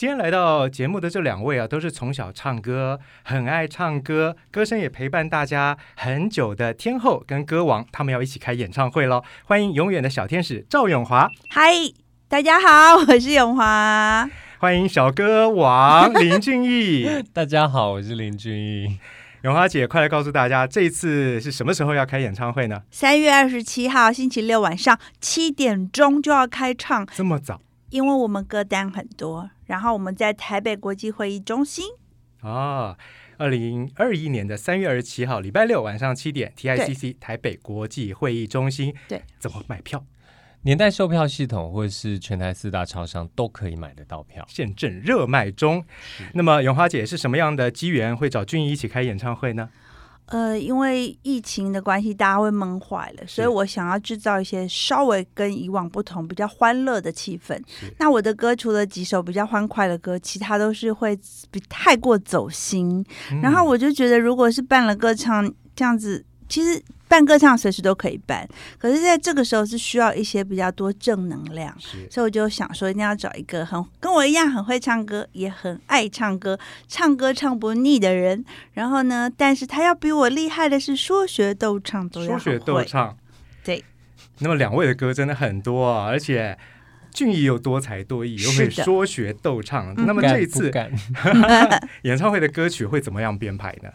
今天来到节目的这两位啊，都是从小唱歌，很爱唱歌，歌声也陪伴大家很久的天后跟歌王，他们要一起开演唱会喽！欢迎永远的小天使赵永华。嗨，大家好，我是永华。欢迎小歌王林俊逸。大家好，我是林俊逸。永华姐，快来告诉大家，这一次是什么时候要开演唱会呢？三月二十七号星期六晚上七点钟就要开唱，这么早？因为我们歌单很多。然后我们在台北国际会议中心哦，二零二一年的三月二十七号礼拜六晚上七点，TICC 台北国际会议中心。对，怎么买票？年代售票系统或是全台四大超商都可以买得到票，现正热卖中。那么永华姐是什么样的机缘会找俊逸一起开演唱会呢？呃，因为疫情的关系，大家会闷坏了，所以我想要制造一些稍微跟以往不同、比较欢乐的气氛。那我的歌除了几首比较欢快的歌，其他都是会比太过走心。嗯。然后我就觉得，如果是办了歌唱这样子，其实。办歌唱随时都可以办，可是在这个时候是需要一些比较多正能量，所以我就想说一定要找一个很跟我一样很会唱歌，也很爱唱歌，唱歌唱不腻的人。然后呢，但是他要比我厉害的是说学逗唱都要会。说学逗唱，对。那么两位的歌真的很多啊，而且俊逸又多才多艺，又会说学逗唱。那么这一次 演唱会的歌曲会怎么样编排呢？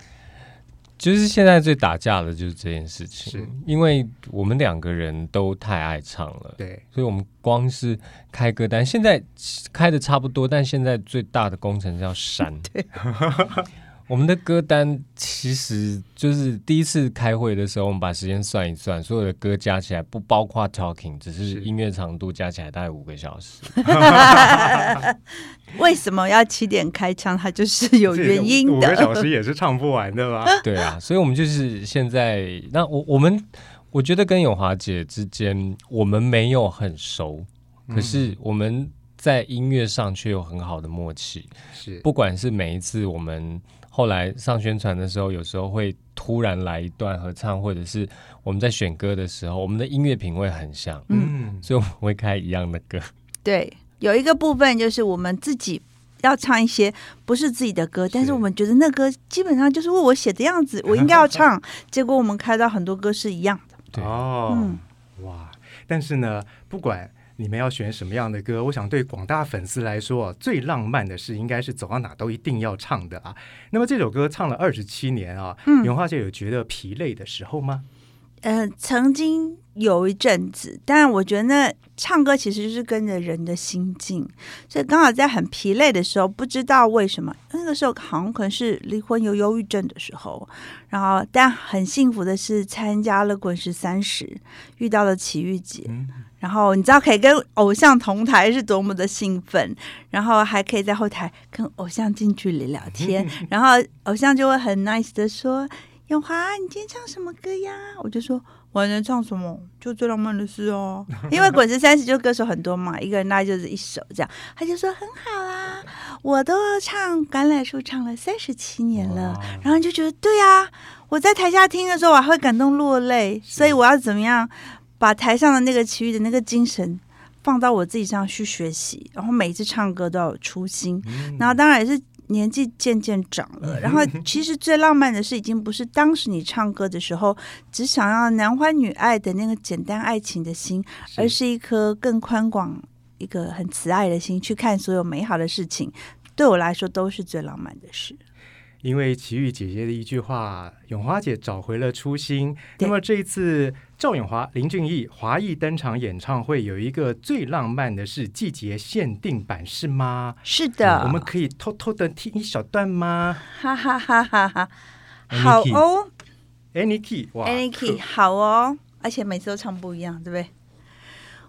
就是现在最打架的就是这件事情，是。因为我们两个人都太爱唱了，对，所以我们光是开歌单，现在开的差不多，但现在最大的工程是要删。对我们的歌单其实就是第一次开会的时候，我们把时间算一算，所有的歌加起来不包括 talking，只是音乐长度加起来大概五个小时。为什么要七点开枪？它就是有原因的。五个小时也是唱不完的吧？对啊，所以我们就是现在，那我我们我觉得跟永华姐之间，我们没有很熟，可是我们在音乐上却有很好的默契。是，不管是每一次我们。后来上宣传的时候，有时候会突然来一段合唱，或者是我们在选歌的时候，我们的音乐品味很像，嗯，所以我们会开一样的歌。对，有一个部分就是我们自己要唱一些不是自己的歌，但是我们觉得那歌基本上就是为我写的样子，我应该要唱。结果我们开到很多歌是一样的。对哦，嗯，哇！但是呢，不管。你们要选什么样的歌？我想对广大粉丝来说，最浪漫的事应该是走到哪都一定要唱的啊。那么这首歌唱了二十七年啊，永华姐有觉得疲累的时候吗？呃，曾经有一阵子，但我觉得那唱歌其实就是跟着人的心境，所以刚好在很疲累的时候，不知道为什么那个时候好像可能是离婚有忧郁症的时候，然后但很幸福的是参加了滚石三十，遇到了齐豫姐。嗯然后你知道可以跟偶像同台是多么的兴奋，然后还可以在后台跟偶像近距离聊天，然后偶像就会很 nice 的说：“永华，你今天唱什么歌呀？”我就说：“我能唱什么？就最浪漫的事哦。”因为滚石三十就歌手很多嘛，一个人大概就是一首这样。他就说：“很好啊，我都唱橄榄树唱了三十七年了。”然后就觉得对呀，我在台下听的时候我还会感动落泪，所以我要怎么样？把台上的那个齐豫的那个精神放到我自己上去学习，然后每一次唱歌都要有初心。嗯、然后当然也是年纪渐渐长了，然后其实最浪漫的是，已经不是当时你唱歌的时候只想要男欢女爱的那个简单爱情的心，而是一颗更宽广、一个很慈爱的心去看所有美好的事情。对我来说，都是最浪漫的事。因为奇遇姐姐的一句话，永华姐找回了初心。那么这一次赵永华、林俊逸华裔登场演唱会，有一个最浪漫的是季节限定版，是吗？是的，我们可以偷偷的听一小段吗？哈哈哈哈哈！好哦，Any Key，Any Key，好哦，而且每次都唱不一样，对不对？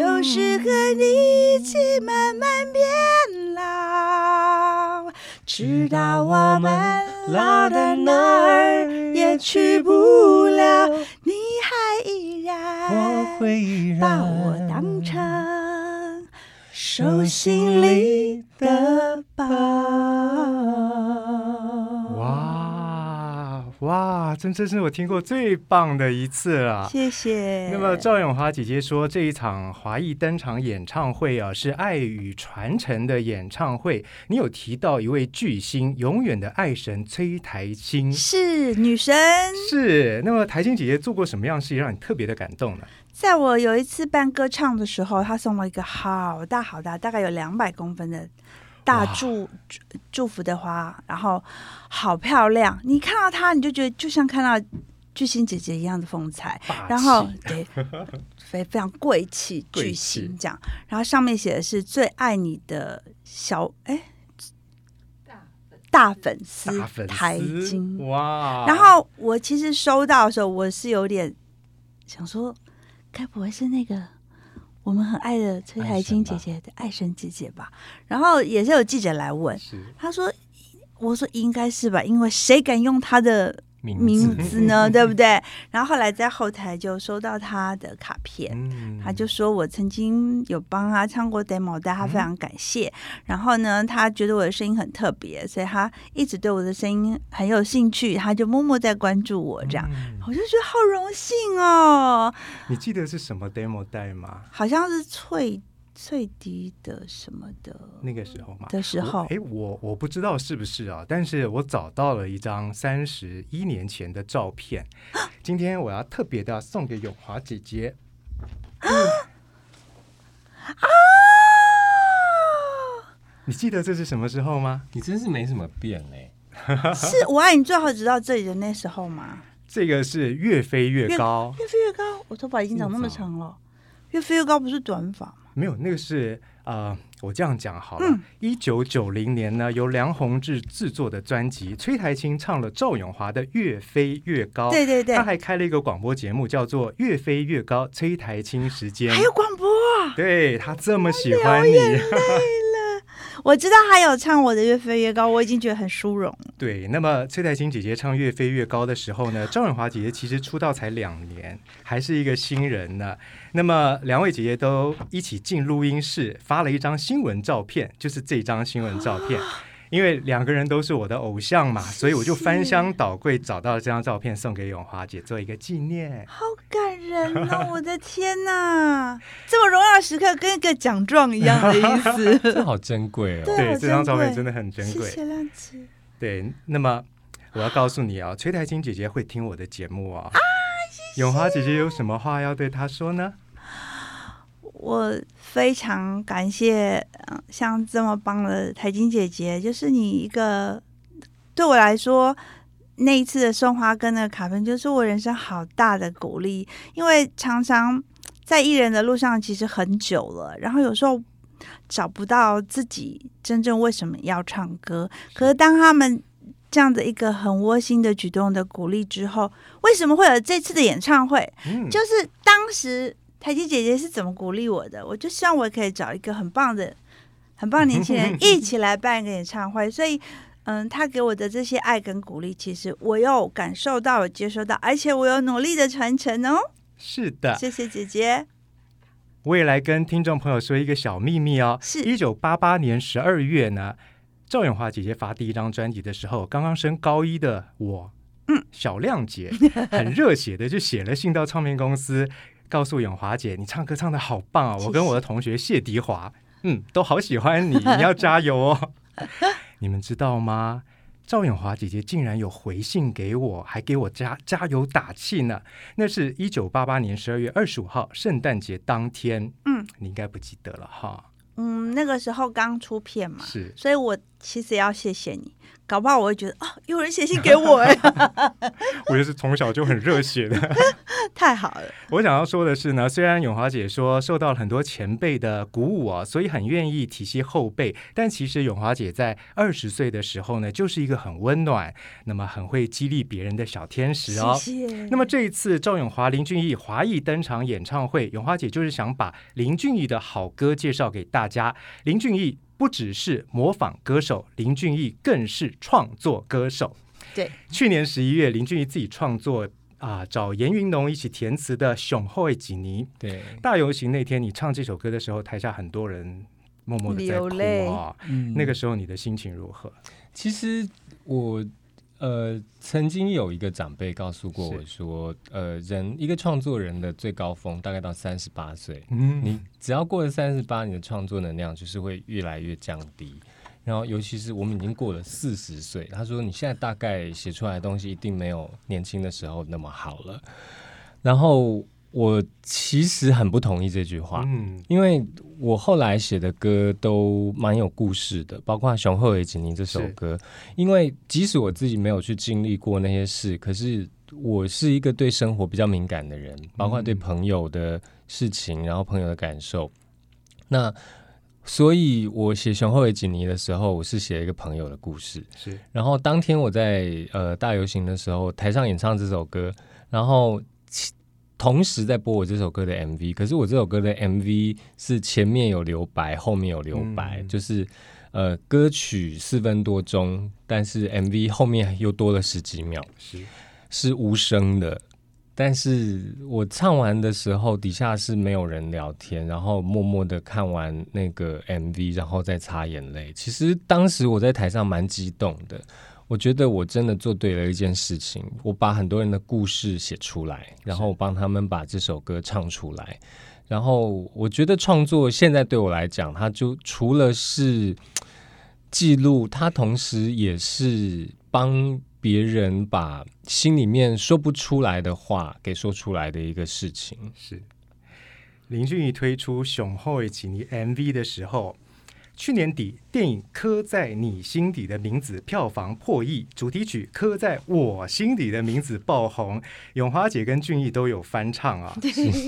就是和你一起慢慢变老，直到我们老的哪儿也去不了，你还依然，我会依然把我当成手心里的宝。哇哇，真真是我听过最棒的一次了，谢谢。那么赵永华姐姐说，这一场华裔登场演唱会啊，是爱与传承的演唱会。你有提到一位巨星，永远的爱神崔台青，是女神。是。那么台青姐姐做过什么样事情让你特别的感动呢？在我有一次办歌唱的时候，她送了一个好大好大，大概有两百公分的。大祝祝祝福的花，然后好漂亮。你看到它，你就觉得就像看到巨星姐姐一样的风采。然后对，非非常贵气巨星这样。然后上面写的是最爱你的小哎大粉丝台金哇。然后我其实收到的时候，我是有点想说，该不会是那个？我们很爱的崔海清姐姐的爱神姐姐吧，然后也是有记者来问，他说：“我说应该是吧，因为谁敢用他的？”名字呢，对不对？然后后来在后台就收到他的卡片，嗯、他就说我曾经有帮他唱过 demo，但他非常感谢。嗯、然后呢，他觉得我的声音很特别，所以他一直对我的声音很有兴趣，他就默默在关注我。这样，嗯、我就觉得好荣幸哦。你记得是什么 demo 带吗？好像是脆。脆笛的什么的那个时候嘛的时候，哎，我我不知道是不是啊，但是我找到了一张三十一年前的照片，今天我要特别的送给永华姐姐。啊！你记得这是什么时候吗？你真是没什么变嘞。是我爱你最好直到这里的那时候吗？这个是越飞越高，越飞越高。我头发已经长那么长了，越飞越高不是短发。没有，那个是呃，我这样讲好了。一九九零年呢，由梁鸿志制作的专辑，崔台青唱了赵永华的《越飞越高》。对对对，他还开了一个广播节目，叫做《越飞越高》，崔台青时间。还有广播啊？对，他这么喜欢你。我知道她有唱我的《越飞越高》，我已经觉得很殊荣。对，那么崔苔菁姐姐唱《越飞越高》的时候呢，赵咏华姐姐其实出道才两年，还是一个新人呢。那么两位姐姐都一起进录音室，发了一张新闻照片，就是这张新闻照片。因为两个人都是我的偶像嘛，所以我就翻箱倒柜找到了这张照片，送给永华姐做一个纪念。好感人哦！我的天哪，这么荣耀时刻，跟一个奖状一样的意思，这好珍贵哦。对，这张照片真的很珍贵。谢谢亮子。对，那么我要告诉你啊，崔台清姐姐会听我的节目啊。啊，谢谢。永华姐姐有什么话要对她说呢？我非常感谢，嗯，像这么棒的台金姐姐，就是你一个对我来说，那一次的送花跟那个卡片，就是我人生好大的鼓励。因为常常在艺人的路上，其实很久了，然后有时候找不到自己真正为什么要唱歌。可是当他们这样的一个很窝心的举动的鼓励之后，为什么会有这次的演唱会？嗯，就是当时。苔菁姐姐是怎么鼓励我的？我就希望我可以找一个很棒的、很棒的年轻人 一起来办一个演唱会。所以，嗯，她给我的这些爱跟鼓励，其实我有感受到、有接收到，而且我有努力的传承哦。是的，谢谢姐姐。我也来跟听众朋友说一个小秘密哦。是一九八八年十二月呢，赵永华姐姐发第一张专辑的时候，刚刚升高一的我，嗯，小亮姐，很热血的就写了信到唱片公司。告诉永华姐，你唱歌唱的好棒啊！我跟我的同学谢迪华，嗯，都好喜欢你，你要加油哦！你们知道吗？赵永华姐姐竟然有回信给我，还给我加加油打气呢。那是一九八八年十二月二十五号，圣诞节当天。嗯，你应该不记得了哈。嗯，那个时候刚出片嘛，是，所以我其实要谢谢你。搞不好我会觉得哦，有人写信给我哎。我也是从小就很热血的。太好了。我想要说的是呢，虽然永华姐说受到了很多前辈的鼓舞啊，所以很愿意体恤后辈，但其实永华姐在二十岁的时候呢，就是一个很温暖，那么很会激励别人的小天使哦。谢谢。那么这一次赵永华、林俊逸华裔登场演唱会，永华姐就是想把林俊逸的好歌介绍给大家。林俊逸不只是模仿歌手，林俊逸更是创作歌手。对，去年十一月，林俊逸自己创作啊，找严云农一起填词的《熊后的一年》。对，大游行那天，你唱这首歌的时候，台下很多人默默的在哭啊。嗯，那个时候你的心情如何？其实我呃曾经有一个长辈告诉过我说，呃，人一个创作人的最高峰大概到三十八岁，嗯，你只要过了三十八，你的创作能量就是会越来越降低。然后，尤其是我们已经过了四十岁，他说：“你现在大概写出来的东西一定没有年轻的时候那么好了。”然后我其实很不同意这句话，嗯，因为我后来写的歌都蛮有故事的，包括《熊后的一年》这首歌。因为即使我自己没有去经历过那些事，可是我是一个对生活比较敏感的人，包括对朋友的事情，然后朋友的感受。那所以我写《熊后的一年》的时候，我是写一个朋友的故事。是，然后当天我在呃大游行的时候，台上演唱这首歌，然后同时在播我这首歌的 MV。可是我这首歌的 MV 是前面有留白，后面有留白，嗯、就是呃歌曲四分多钟，但是 MV 后面又多了十几秒，是是无声的。但是我唱完的时候，底下是没有人聊天，然后默默的看完那个 MV，然后再擦眼泪。其实当时我在台上蛮激动的，我觉得我真的做对了一件事情，我把很多人的故事写出来，然后我帮他们把这首歌唱出来。然后我觉得创作现在对我来讲，它就除了是记录，它同时也是帮。别人把心里面说不出来的话给说出来的一个事情。是林俊逸推出《雄厚的一年》MV 的时候。去年底，电影《刻在你心底的名字》票房破亿，主题曲《刻在我心底的名字》爆红。永华姐跟俊逸都有翻唱啊。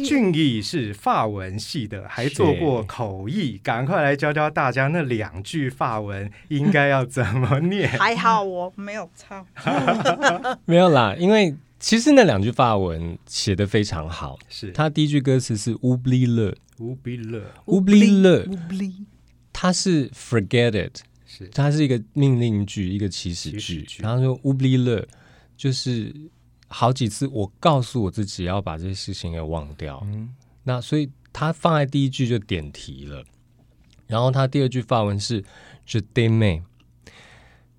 俊逸是法文系的，还做过口译，赶快来教教大家那两句法文应该要怎么念。还好我没有唱，没有啦，因为其实那两句法文写得非常好。是他第一句歌词是 “oublie le”，oublie le，oublie le，oublie。它是 forget it，是它是一个命令句，一个祈使句。然后说 oublie le，就是好几次我告诉我自己要把这些事情给忘掉。嗯，那所以它放在第一句就点题了。然后它第二句发文是 je t'aime，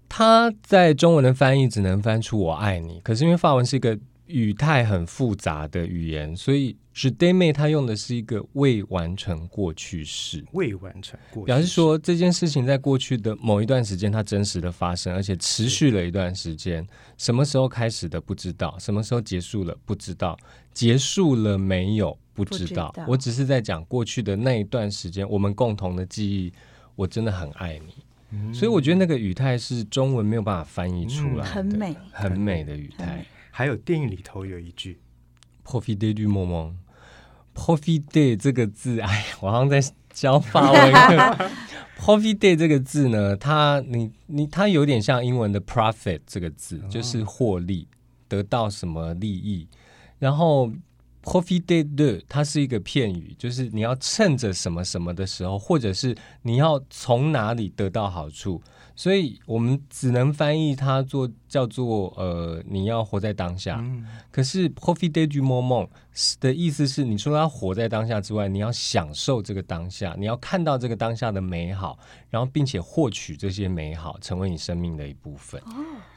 它在中文的翻译只能翻出我爱你，可是因为发文是一个语态很复杂的语言，所以。是 t'aime，他用的是一个未完成过去式，未完成过去，表示说这件事情在过去的某一段时间，它真实的发生，而且持续了一段时间。什么时候开始的不知道，什么时候结束了不知道，结束了没有不知道。知道我只是在讲过去的那一段时间，我们共同的记忆，我真的很爱你。嗯、所以我觉得那个语态是中文没有办法翻译出来的，很美，很美的语态。还有电影里头有一句 “Profiter du moment”。Profiter 这个字，哎，我好像在教法文课。Profiter 这个字呢，它你你它有点像英文的 profit 这个字，就是获利，得到什么利益。然后 Profiter de 它是一个片语，就是你要趁着什么什么的时候，或者是你要从哪里得到好处。所以我们只能翻译它做叫做呃，你要活在当下。嗯、可是 profiter du moment 的意思是，你除了要活在当下之外，你要享受这个当下，你要看到这个当下的美好，然后并且获取这些美好，成为你生命的一部分。哦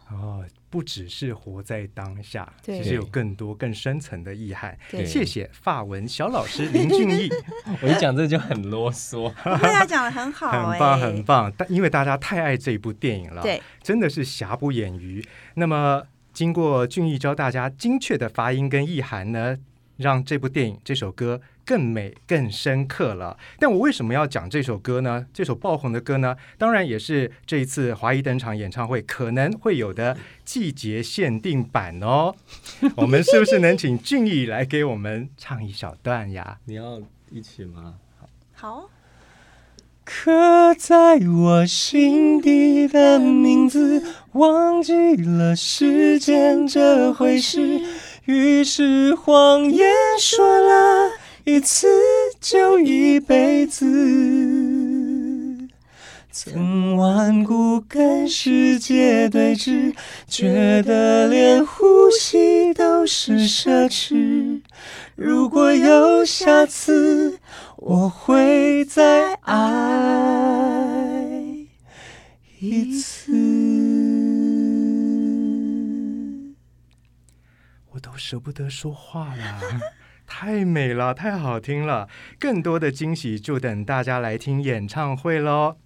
哦，不只是活在当下，其实有更多更深层的意涵。对谢谢法文小老师林俊逸，我一讲这就很啰嗦，大家讲的很好，很棒很棒。但因为大家太爱这部电影了，对，真的是瑕不掩瑜。那么经过俊逸教大家精确的发音跟意涵呢，让这部电影、这首歌更美、更深刻了。但我为什么要讲这首歌呢？这首爆红的歌呢？当然也是这一次华谊登场演唱会可能会有的季节限定版哦。我们是不是能请俊逸来给我们唱一小段呀？你要一起吗？好。刻在我心底的名字，忘记了时间这回事。于是谎言说了一次就一辈子，曾顽固跟世界对峙，觉得连呼吸都是奢侈。如果有下次，我会再舍不得说话了，太美了，太好听了，更多的惊喜就等大家来听演唱会喽。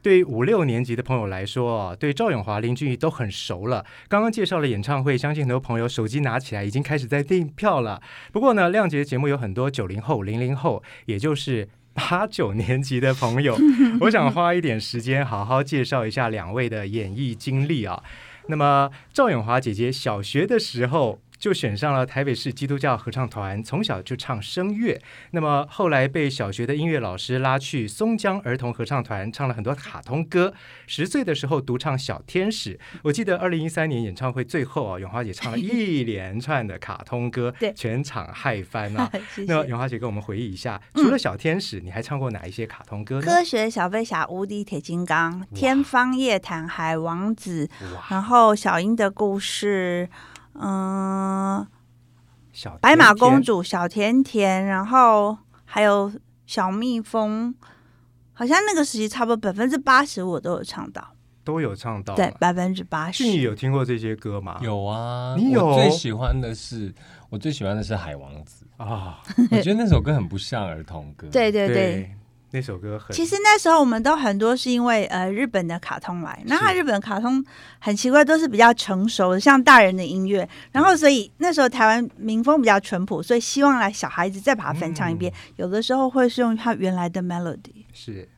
对于五六年级的朋友来说，对赵永华、林俊逸都很熟了。刚刚介绍了演唱会，相信很多朋友手机拿起来已经开始在订票了。不过呢，亮节节目有很多九零后、零零后，也就是八九年级的朋友，我想花一点时间好好介绍一下两位的演艺经历啊。那么赵永华姐姐小学的时候就选上了台北市基督教合唱团，从小就唱声乐。那么后来被小学的音乐老师拉去松江儿童合唱团，唱了很多卡通歌。十岁的时候独唱《小天使》，我记得二零一三年演唱会最后啊，永华姐唱了一 连串的卡通歌，全场嗨翻啊！那永华姐跟我们回忆一下，除了《小天使》，你还唱过哪一些卡通歌呢？科学小飞侠、无敌铁金刚、天方夜谭、海王子，然后小樱的故事。嗯，小白马公主、小甜甜，然后还有小蜜蜂，好像那个时期差不多百分之八十我都有唱到，都有唱到，对，百分之八十。你有听过这些歌吗？有啊，你有？我最喜欢的是，我最喜欢的是海王子啊，哦、我觉得那首歌很不像儿童歌，对对对。对那首歌很，其实那时候我们都很多是因为呃日本的卡通来，那日本卡通很奇怪，都是比较成熟的，像大人的音乐，然后所以那时候台湾民风比较淳朴，所以希望来小孩子再把它翻唱一遍，嗯、有的时候会是用它原来的 melody，是。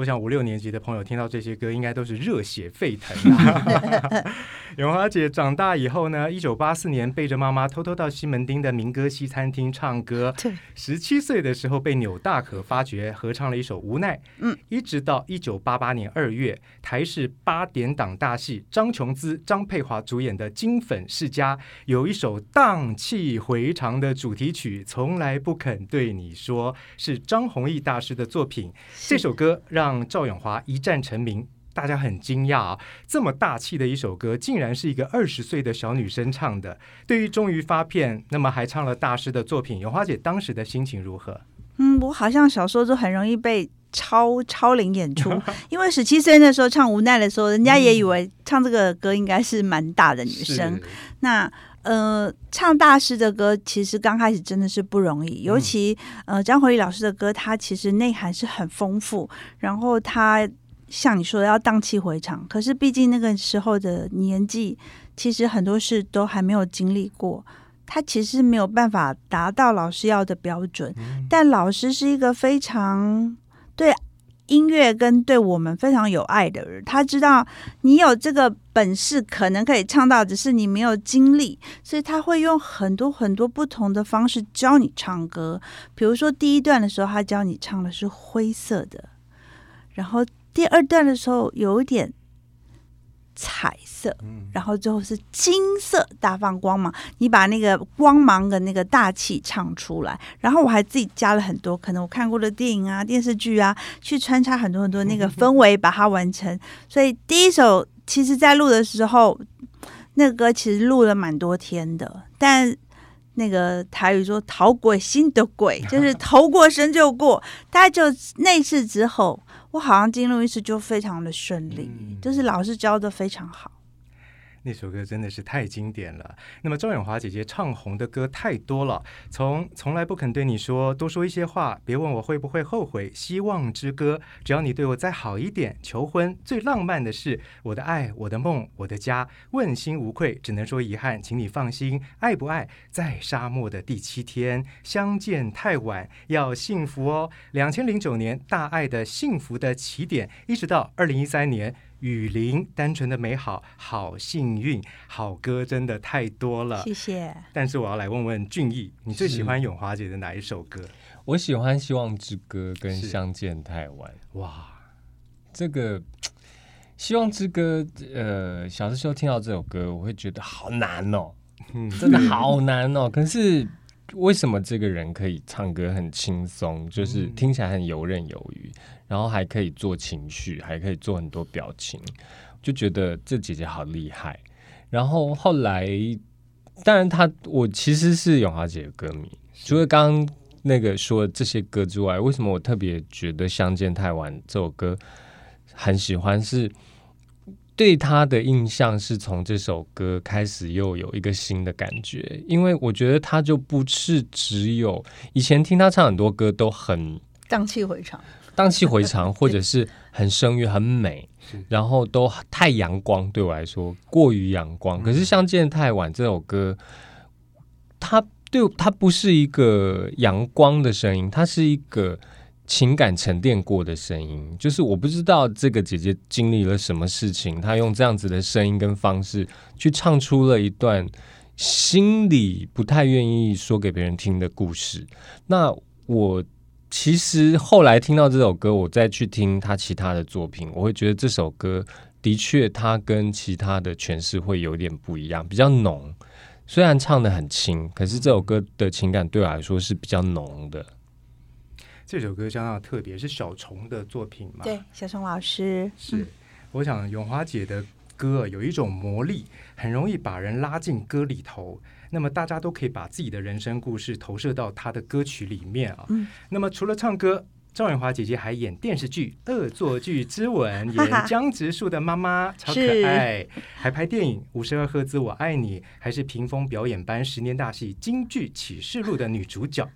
我想五六年级的朋友听到这些歌，应该都是热血沸腾啊。永华姐长大以后呢，一九八四年背着妈妈偷偷到西门町的民歌西餐厅唱歌。对，十七岁的时候被纽大可发掘，合唱了一首《无奈》。嗯，一直到一九八八年二月，台视八点档大戏，张琼姿、张佩华主演的《金粉世家》，有一首荡气回肠的主题曲，从来不肯对你说，是张弘毅大师的作品。这首歌让让赵咏华一战成名，大家很惊讶啊！这么大气的一首歌，竟然是一个二十岁的小女生唱的。对于终于发片，那么还唱了大师的作品，永华姐当时的心情如何？嗯，我好像小时候就很容易被超超龄演出，因为十七岁那时候唱《无奈》的时候，人家也以为唱这个歌应该是蛮大的女生。那呃，唱大师的歌其实刚开始真的是不容易，尤其呃张弘毅老师的歌，他其实内涵是很丰富，然后他像你说的要荡气回肠，可是毕竟那个时候的年纪，其实很多事都还没有经历过，他其实没有办法达到老师要的标准，但老师是一个非常对。音乐跟对我们非常有爱的人，他知道你有这个本事，可能可以唱到，只是你没有经历，所以他会用很多很多不同的方式教你唱歌。比如说第一段的时候，他教你唱的是灰色的，然后第二段的时候有一点。彩色，然后最后是金色，大放光芒。你把那个光芒的那个大气唱出来，然后我还自己加了很多可能我看过的电影啊、电视剧啊，去穿插很多很多那个氛围，把它完成。所以第一首其实，在录的时候，那个歌其实录了蛮多天的。但那个台语说“逃鬼心的鬼”，就是头过身就过。大概就那次之后。我好像进入一次就非常的顺利，嗯、就是老师教的非常好。那首歌真的是太经典了。那么赵咏华姐姐唱红的歌太多了，从从来不肯对你说，多说一些话，别问我会不会后悔，希望之歌，只要你对我再好一点，求婚，最浪漫的事，我的爱，我的梦，我的家，问心无愧，只能说遗憾，请你放心，爱不爱，在沙漠的第七天，相见太晚，要幸福哦。两千零九年，大爱的幸福的起点，一直到二零一三年。雨林，单纯的美好，好幸运，好歌真的太多了。谢谢。但是我要来问问俊逸，你最喜欢永华姐的哪一首歌？我喜欢《希望之歌》跟《相见太晚》。哇，这个《希望之歌》，呃，小的时候听到这首歌，我会觉得好难哦，嗯，真的好难哦。可是为什么这个人可以唱歌很轻松，就是听起来很游刃有余？然后还可以做情绪，还可以做很多表情，就觉得这姐姐好厉害。然后后来，当然她我其实是永华姐的歌迷，除了刚刚那个说这些歌之外，为什么我特别觉得《相见太晚》这首歌很喜欢？是对他的印象是从这首歌开始又有一个新的感觉，因为我觉得他就不是只有以前听他唱很多歌都很荡气回肠。荡气回肠，或者是很声乐、很美，然后都太阳光，对我来说过于阳光。可是《相见太晚》这首歌，它对它不是一个阳光的声音，它是一个情感沉淀过的声音。就是我不知道这个姐姐经历了什么事情，她用这样子的声音跟方式去唱出了一段心里不太愿意说给别人听的故事。那我。其实后来听到这首歌，我再去听她其他的作品，我会觉得这首歌的确，他跟其他的诠释会有点不一样，比较浓。虽然唱得很轻，可是这首歌的情感对我来说是比较浓的。这首歌相当特别，是小虫的作品嘛？对，小虫老师是。嗯、我想永华姐的歌有一种魔力，很容易把人拉进歌里头。那么大家都可以把自己的人生故事投射到她的歌曲里面啊。嗯。那么除了唱歌，赵咏华姐姐还演电视剧《恶作剧之吻》，演江直树的妈妈，超可爱。还拍电影《五十二赫兹我爱你》，还是屏风表演班十年大戏《京剧启示录》的女主角。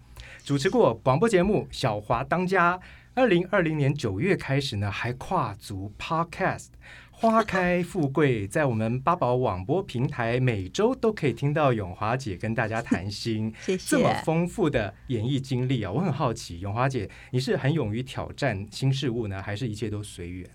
主持过广播节目《小华当家》。二零二零年九月开始呢，还跨足 Podcast。花开富贵，在我们八宝网播平台，每周都可以听到永华姐跟大家谈心。谢谢。这么丰富的演艺经历啊，我很好奇，永华姐，你是很勇于挑战新事物呢，还是一切都随缘？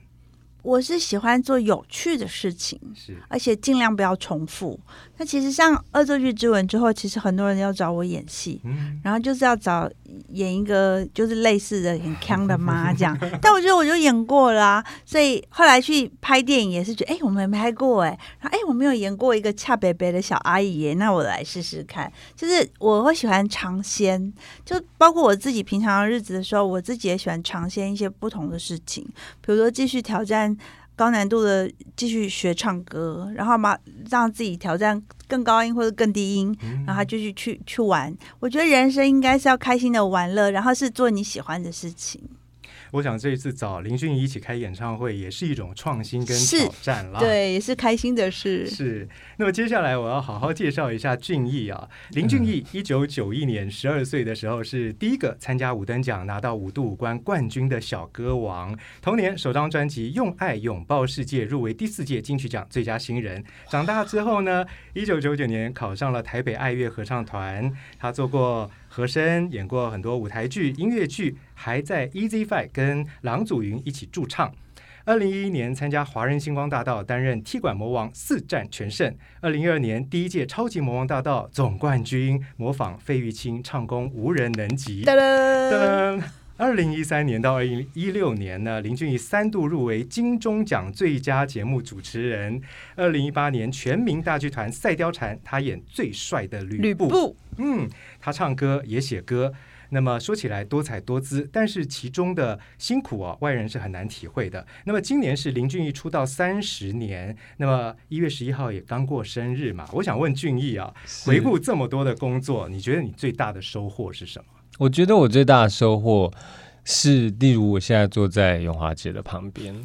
我是喜欢做有趣的事情，是，而且尽量不要重复。那其实像《恶作剧之吻》之后，其实很多人要找我演戏，嗯，然后就是要找演一个就是类似的很锵的妈 这样。但我觉得我就演过了啊，所以后来去拍电影也是觉得，哎，我们没拍过哎，然后哎，我没有演过一个恰北北的小阿姨耶，那我来试试看。就是我会喜欢尝鲜，就包括我自己平常的日子的时候，我自己也喜欢尝鲜一些不同的事情，比如说继续挑战。高难度的继续学唱歌，然后嘛，让自己挑战更高音或者更低音，嗯、然后就去去去玩。我觉得人生应该是要开心的玩乐，然后是做你喜欢的事情。我想这一次找林俊逸一起开演唱会，也是一种创新跟挑战了。对，也是开心的事。是。那么接下来我要好好介绍一下俊逸啊。林俊逸一九九一年十二岁的时候，是第一个参加五等奖拿到五度五关冠军的小歌王。同年首张专辑《用爱拥抱世界》入围第四届金曲奖最佳新人。长大之后呢，一九九九年考上了台北爱乐合唱团，他做过。和声演过很多舞台剧、音乐剧，还在 Easy Five 跟郎祖云一起驻唱。二零一一年参加华人星光大道，担任踢馆魔王，四战全胜。二零一二年第一届超级魔王大道总冠军，模仿费玉清唱功无人能及。噔噔。二零一三年到二零一六年呢，林俊逸三度入围金钟奖最佳节目主持人。二零一八年全民大剧团赛貂蝉，他演最帅的吕布。吕布。嗯，他唱歌也写歌，那么说起来多彩多姿，但是其中的辛苦啊，外人是很难体会的。那么今年是林俊逸出道三十年，那么一月十一号也刚过生日嘛，我想问俊逸啊，回顾这么多的工作，你觉得你最大的收获是什么？我觉得我最大的收获是，例如我现在坐在永华姐的旁边，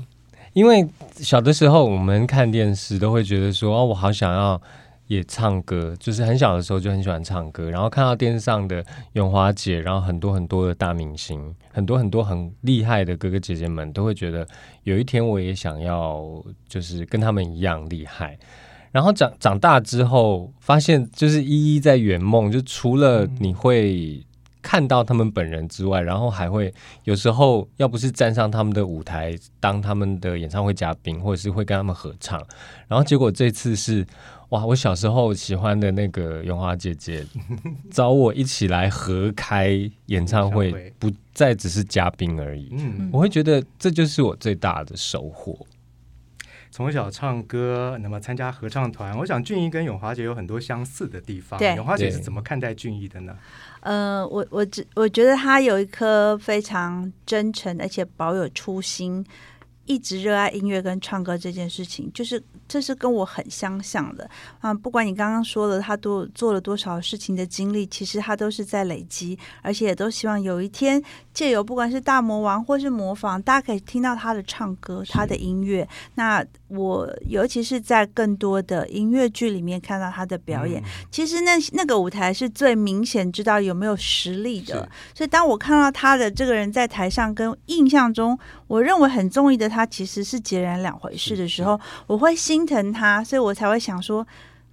因为小的时候我们看电视都会觉得说，哦，我好想要也唱歌，就是很小的时候就很喜欢唱歌，然后看到电视上的永华姐，然后很多很多的大明星，很多很多很厉害的哥哥姐姐们，都会觉得有一天我也想要，就是跟他们一样厉害。然后长长大之后，发现就是一一在圆梦，就除了你会看到他们本人之外，然后还会有时候要不是站上他们的舞台当他们的演唱会嘉宾，或者是会跟他们合唱，然后结果这次是哇，我小时候喜欢的那个永华姐姐 找我一起来合开演唱会，不再只是嘉宾而已。嗯，我会觉得这就是我最大的收获。从小唱歌，那么参加合唱团，我想俊逸跟永华姐有很多相似的地方。对，永华姐是怎么看待俊逸的呢？呃，我我只我觉得他有一颗非常真诚而且保有初心，一直热爱音乐跟唱歌这件事情，就是。这是跟我很相像的啊！不管你刚刚说了他多做了多少事情的经历，其实他都是在累积，而且也都希望有一天借由不管是大魔王或是模仿，大家可以听到他的唱歌、他的音乐。那我尤其是在更多的音乐剧里面看到他的表演，嗯、其实那那个舞台是最明显知道有没有实力的。所以当我看到他的这个人在台上跟印象中我认为很中意的他其实是截然两回事的时候，我会心。心疼他，所以我才会想说，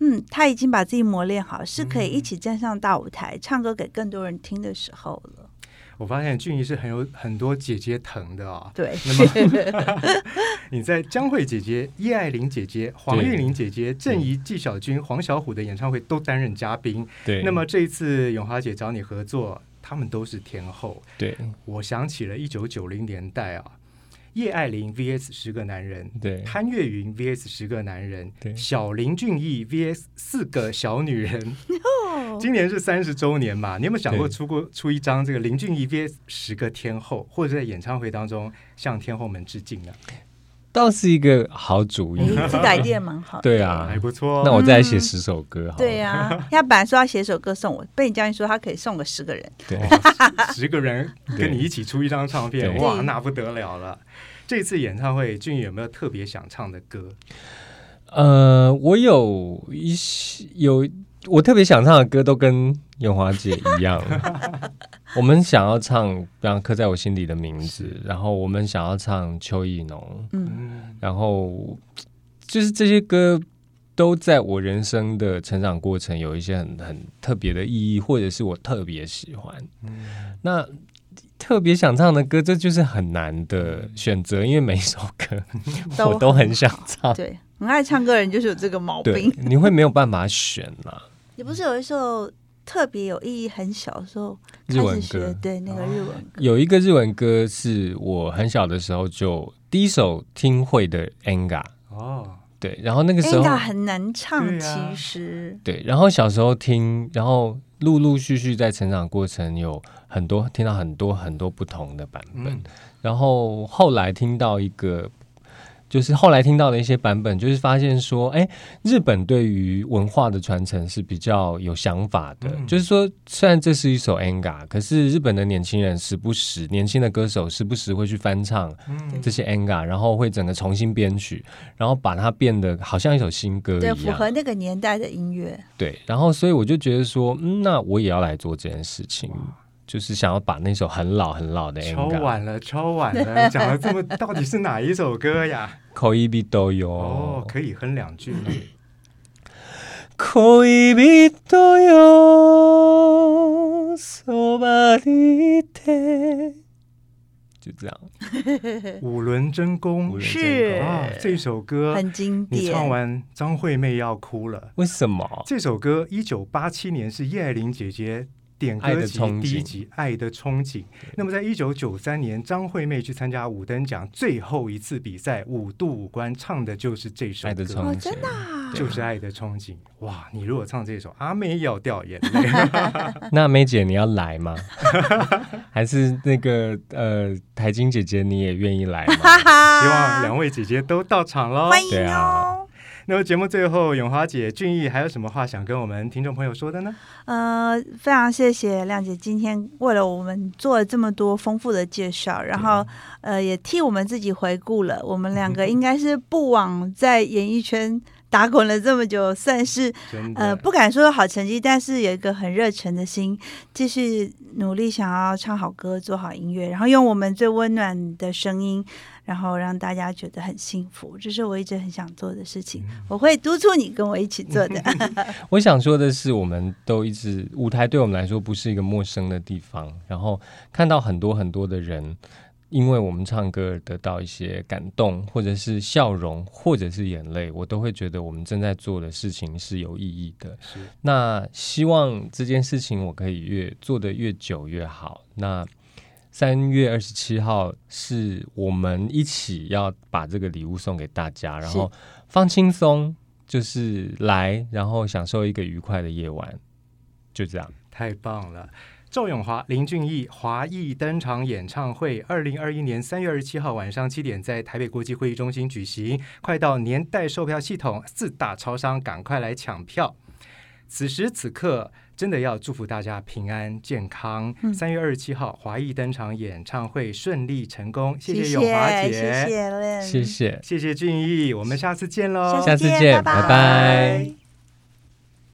嗯，他已经把自己磨练好，是可以一起站上大舞台，嗯、唱歌给更多人听的时候了。我发现俊怡是很有很多姐姐疼的啊、哦。对，那么 你在江蕙姐姐、叶爱玲姐姐、黄韵玲姐姐、郑怡、纪晓君、黄小琥的演唱会都担任嘉宾。对，那么这一次永华姐找你合作，他们都是天后。对，我想起了一九九零年代啊。叶爱玲 VS 十个男人，对；潘越云 VS 十个男人，对；小林俊逸 VS 四个小女人。今年是三十周年嘛？你有没有想过出过出一张这个林俊逸 VS 十个天后，或者在演唱会当中向天后们致敬呢？倒是一个好主意，这改变蛮好的。对啊，还不错。那我再写十首歌好。对呀、啊，他本来说要写首歌送我，被你这样说，他可以送个十个人。对，十个人跟你一起出一张唱片，哇，那不得了了。这次演唱会，俊宇有没有特别想唱的歌？呃，我有一些有我特别想唱的歌，都跟永华姐一样。我们想要唱，比方刻在我心里的名字，然后我们想要唱秋意浓，嗯，然后就是这些歌都在我人生的成长过程有一些很很特别的意义，或者是我特别喜欢。嗯，那。特别想唱的歌，这就是很难的选择，因为每一首歌 我都很想唱。对，很爱唱歌的人就是有这个毛病。你会没有办法选啊。你不是有一首特别有意义，很小的时候日文歌，对那个日文歌，有一个日文歌是我很小的时候就第一首听会的 Enga 哦，对，然后那个时候 Enga 很难唱，其实对，然后小时候听，然后陆陆续续在成长过程有。很多听到很多很多不同的版本，嗯，然后后来听到一个。就是后来听到的一些版本，就是发现说，哎，日本对于文化的传承是比较有想法的。嗯、就是说，虽然这是一首 anga，，可是日本的年轻人时不时，年轻的歌手时不时会去翻唱这些演歌，然后会整个重新编曲，然后把它变得好像一首新歌一样，符合那个年代的音乐。对，然后所以我就觉得说，嗯，那我也要来做这件事情。就是想要把那首很老很老的，敲完了，敲完了，讲了这么，到底是哪一首歌呀？恋人よ哦，可以哼两句吗？恋人よそばにいて就这样。五轮真弓是啊，这首歌很经典。你唱完，张惠妹要哭了。为什么？这首歌一九八七年是叶爱玲姐姐。 点歌集第一集《爱的憧憬》，那么在一九九三年，张惠妹去参加五等奖最后一次比赛，五度五关唱的就是这首歌，爱的憧憬，真的、啊、就是《爱的憧憬》。哇，你如果唱这首，阿妹要掉眼泪。那妹姐你要来吗？还是那个呃台金姐姐你也愿意来吗？希望两位姐姐都到场喽。欢迎哦。那么节目最后，永华姐、俊逸还有什么话想跟我们听众朋友说的呢？呃，非常谢谢亮姐今天为了我们做了这么多丰富的介绍，然后呃也替我们自己回顾了，我们两个应该是不枉在演艺圈。打滚了这么久，算是呃不敢说好成绩，但是有一个很热忱的心，继续努力想要唱好歌、做好音乐，然后用我们最温暖的声音，然后让大家觉得很幸福。这是我一直很想做的事情，我会督促你跟我一起做的。我想说的是，我们都一直舞台对我们来说不是一个陌生的地方，然后看到很多很多的人。因为我们唱歌而得到一些感动，或者是笑容，或者是眼泪，我都会觉得我们正在做的事情是有意义的。那希望这件事情我可以越做得越久越好。那三月二十七号是我们一起要把这个礼物送给大家，然后放轻松，就是来，然后享受一个愉快的夜晚，就这样，太棒了。赵永华、林俊逸华裔登场演唱会，二零二一年三月二十七号晚上七点，在台北国际会议中心举行。快到年代售票系统，四大超商赶快来抢票。此时此刻，真的要祝福大家平安健康。三月二十七号，华裔登场演唱会顺利成功，谢谢永华姐，谢谢，谢谢，谢谢俊逸，我们下次见喽，下次见，拜拜。